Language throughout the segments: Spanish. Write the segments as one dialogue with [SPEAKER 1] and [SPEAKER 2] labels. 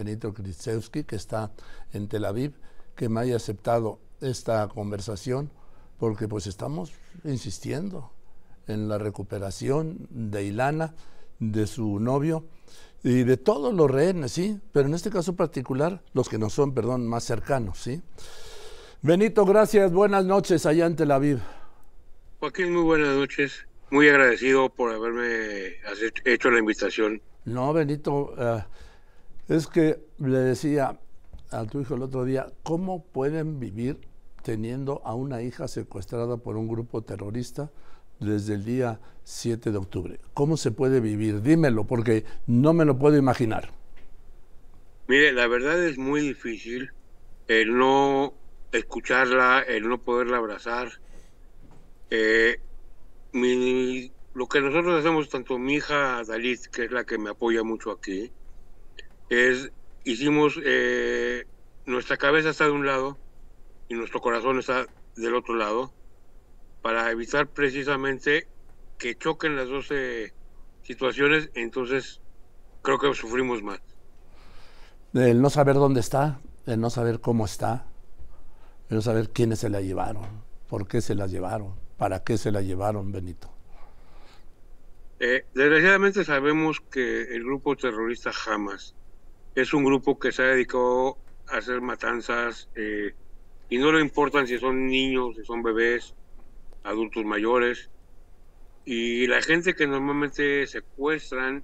[SPEAKER 1] Benito Krzyzewski, que está en Tel Aviv, que me haya aceptado esta conversación, porque pues estamos insistiendo en la recuperación de Ilana, de su novio y de todos los rehenes, ¿sí? Pero en este caso particular, los que no son, perdón, más cercanos, ¿sí? Benito, gracias, buenas noches allá en Tel Aviv.
[SPEAKER 2] Joaquín, muy buenas noches. Muy agradecido por haberme hecho la invitación.
[SPEAKER 1] No, Benito, eh, es que le decía a tu hijo el otro día, ¿cómo pueden vivir teniendo a una hija secuestrada por un grupo terrorista desde el día 7 de octubre? ¿Cómo se puede vivir? Dímelo, porque no me lo puedo imaginar.
[SPEAKER 2] Mire, la verdad es muy difícil el no escucharla, el no poderla abrazar. Eh, lo que nosotros hacemos, tanto mi hija Dalit, que es la que me apoya mucho aquí, es, hicimos, eh, nuestra cabeza está de un lado y nuestro corazón está del otro lado, para evitar precisamente que choquen las dos situaciones, entonces creo que sufrimos más.
[SPEAKER 1] El no saber dónde está, el no saber cómo está, el no saber quiénes se la llevaron, por qué se la llevaron, para qué se la llevaron, Benito.
[SPEAKER 2] Eh, desgraciadamente sabemos que el grupo terrorista Hamas es un grupo que se ha dedicado a hacer matanzas eh, y no le importan si son niños, si son bebés, adultos mayores. Y la gente que normalmente secuestran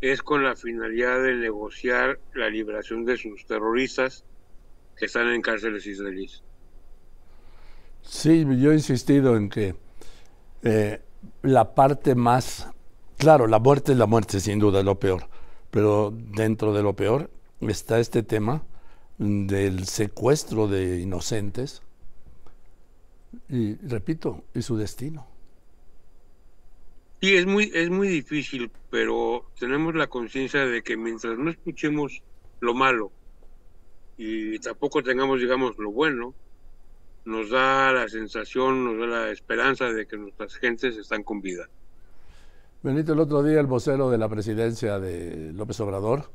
[SPEAKER 2] es con la finalidad de negociar la liberación de sus terroristas que están en cárceles israelíes.
[SPEAKER 1] Sí, yo he insistido en que eh, la parte más, claro, la muerte es la muerte, sin duda, lo peor, pero dentro de lo peor está este tema del secuestro de inocentes y, repito, y su destino.
[SPEAKER 2] Sí, es muy, es muy difícil, pero tenemos la conciencia de que mientras no escuchemos lo malo y tampoco tengamos, digamos, lo bueno, nos da la sensación, nos da la esperanza de que nuestras gentes están con vida.
[SPEAKER 1] Benito, el otro día el vocero de la presidencia de López Obrador,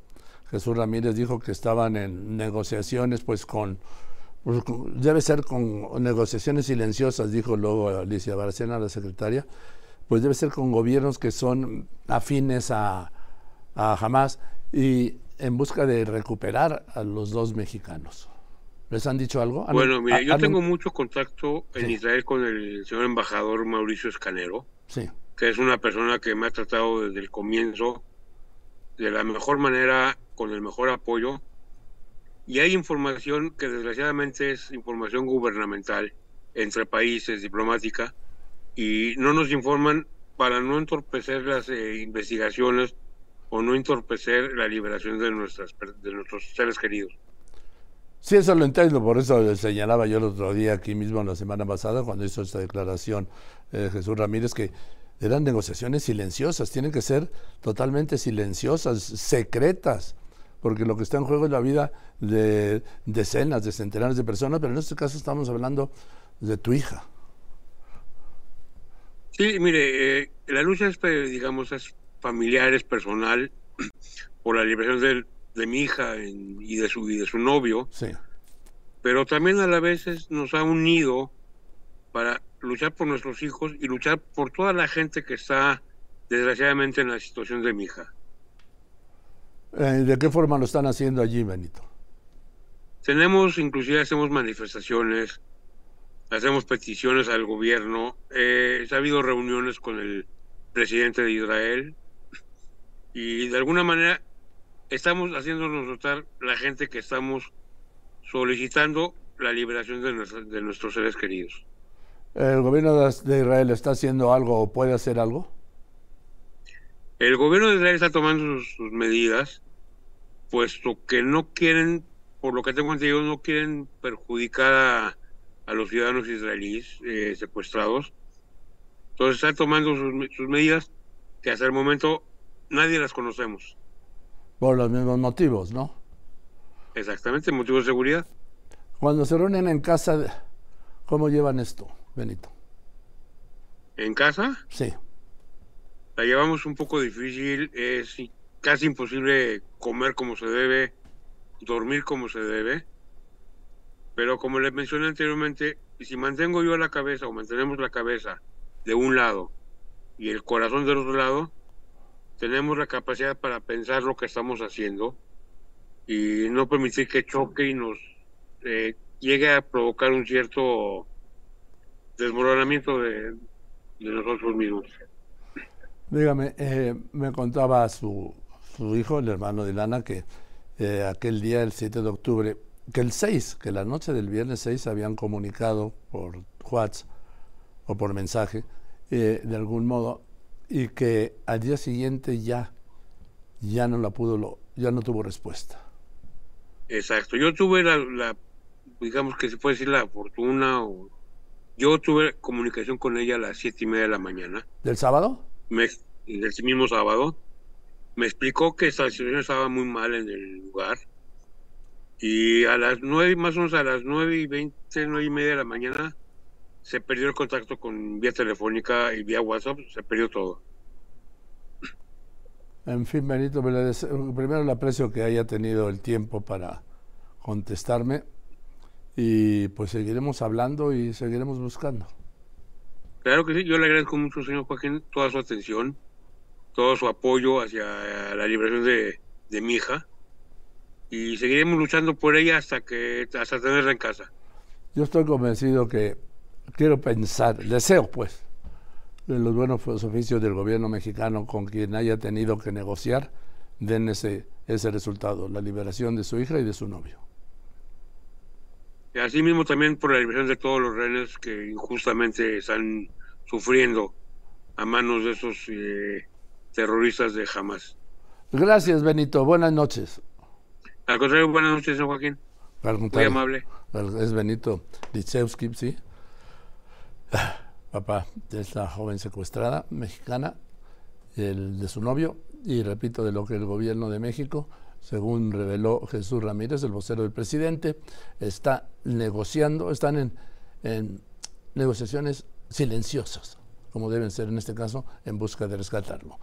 [SPEAKER 1] Jesús Ramírez, dijo que estaban en negociaciones pues con, pues, debe ser con negociaciones silenciosas, dijo luego Alicia Barcena, la secretaria, pues debe ser con gobiernos que son afines a, a Hamas y en busca de recuperar a los dos mexicanos. ¿Les han dicho algo?
[SPEAKER 2] Bueno, mire, yo tengo mucho contacto en Israel con el señor embajador Mauricio Escanero,
[SPEAKER 1] sí.
[SPEAKER 2] Que es una persona que me ha tratado desde el comienzo de la mejor manera, con el mejor apoyo. Y hay información que desgraciadamente es información gubernamental entre países, diplomática, y no nos informan para no entorpecer las eh, investigaciones o no entorpecer la liberación de, nuestras, de nuestros seres queridos.
[SPEAKER 1] Sí, eso lo entiendo, por eso señalaba yo el otro día aquí mismo, la semana pasada, cuando hizo esta declaración eh, Jesús Ramírez, que eran negociaciones silenciosas, tienen que ser totalmente silenciosas, secretas, porque lo que está en juego es la vida de decenas, de centenares de personas, pero en este caso estamos hablando de tu hija.
[SPEAKER 2] Sí, mire, eh, la lucha es, digamos, es familiar, es personal, por la liberación del de mi hija y, de su, y de su novio,
[SPEAKER 1] sí.
[SPEAKER 2] pero también a la vez nos ha unido para luchar por nuestros hijos y luchar por toda la gente que está desgraciadamente en la situación de mi hija.
[SPEAKER 1] Eh, ¿De qué forma lo están haciendo allí, Benito?
[SPEAKER 2] Tenemos, inclusive hacemos manifestaciones, hacemos peticiones al gobierno, eh, ha habido reuniones con el presidente de Israel y de alguna manera estamos haciéndonos notar la gente que estamos solicitando la liberación de, nuestros seres queridos.
[SPEAKER 1] ¿El gobierno de Israel está haciendo algo o puede hacer algo?
[SPEAKER 2] El gobierno de Israel está tomando sus, medidas, puesto que no quieren, por lo que tengo entendido, no quieren perjudicar a, los ciudadanos israelíes eh, secuestrados. Entonces están tomando sus, sus medidas que hasta el momento nadie las conocemos.
[SPEAKER 1] Por los mismos motivos, ¿no?
[SPEAKER 2] Exactamente, motivos de seguridad.
[SPEAKER 1] Cuando se reúnen en casa, ¿cómo llevan esto, Benito?
[SPEAKER 2] ¿En casa?
[SPEAKER 1] Sí.
[SPEAKER 2] La llevamos un poco difícil, es casi imposible comer como se debe. dormir como se debe. Pero como les mencioné anteriormente, si mantengo yo la cabeza o mantenemos la cabeza de un lado y el corazón del otro lado, tenemos la capacidad para pensar lo que estamos haciendo y no permitir que choque y nos eh, llegue a provocar un cierto desmoronamiento de, nosotros mismos.
[SPEAKER 1] Dígame, eh, me contaba su, su hijo, el hermano de Lana, que eh, aquel día, el 7 de octubre, que el 6, que la noche del viernes 6 habían comunicado por WhatsApp o por mensaje, eh, de algún modo, y que al día siguiente ya, ya no la pudo, lo, ya no tuvo respuesta.
[SPEAKER 2] Exacto, yo tuve la, digamos que se puede decir la fortuna, o yo tuve comunicación con ella a las siete y media de la mañana.
[SPEAKER 1] ¿Del sábado?
[SPEAKER 2] Me, del mismo sábado. Me explicó que esta situación estaba muy mal en el lugar, y a las nueve, más o menos a las nueve y veinte, nueve y media de la mañana, se perdió el contacto con vía telefónica y vía WhatsApp, se perdió todo.
[SPEAKER 1] En fin, Benito, primero le aprecio que haya tenido el tiempo para contestarme y pues seguiremos hablando y seguiremos buscando.
[SPEAKER 2] Claro que sí, yo le agradezco mucho, señor Joaquín, toda su atención, todo su apoyo hacia la liberación de, de mi hija y seguiremos luchando por ella hasta que hasta tenerla en casa.
[SPEAKER 1] Yo estoy convencido que quiero pensar, deseo pues, de los buenos oficios del gobierno mexicano con quien haya tenido que negociar, den ese, ese resultado, la liberación de su hija y de su novio.
[SPEAKER 2] Y así mismo también por la liberación de todos los rehenes que injustamente están sufriendo a manos de esos eh, terroristas de Hamas.
[SPEAKER 1] Gracias, Benito. Buenas noches.
[SPEAKER 2] Al contrario, buenas noches, señor Joaquín. Muy amable.
[SPEAKER 1] Es Benito Lichewski, sí. Papá de esta joven secuestrada mexicana, el de su novio, y repito, de lo que el gobierno de México, según reveló Jesús Ramírez, el vocero del presidente, está negociando, están en, en negociaciones silenciosas, como deben ser en este caso, en busca de rescatarlo.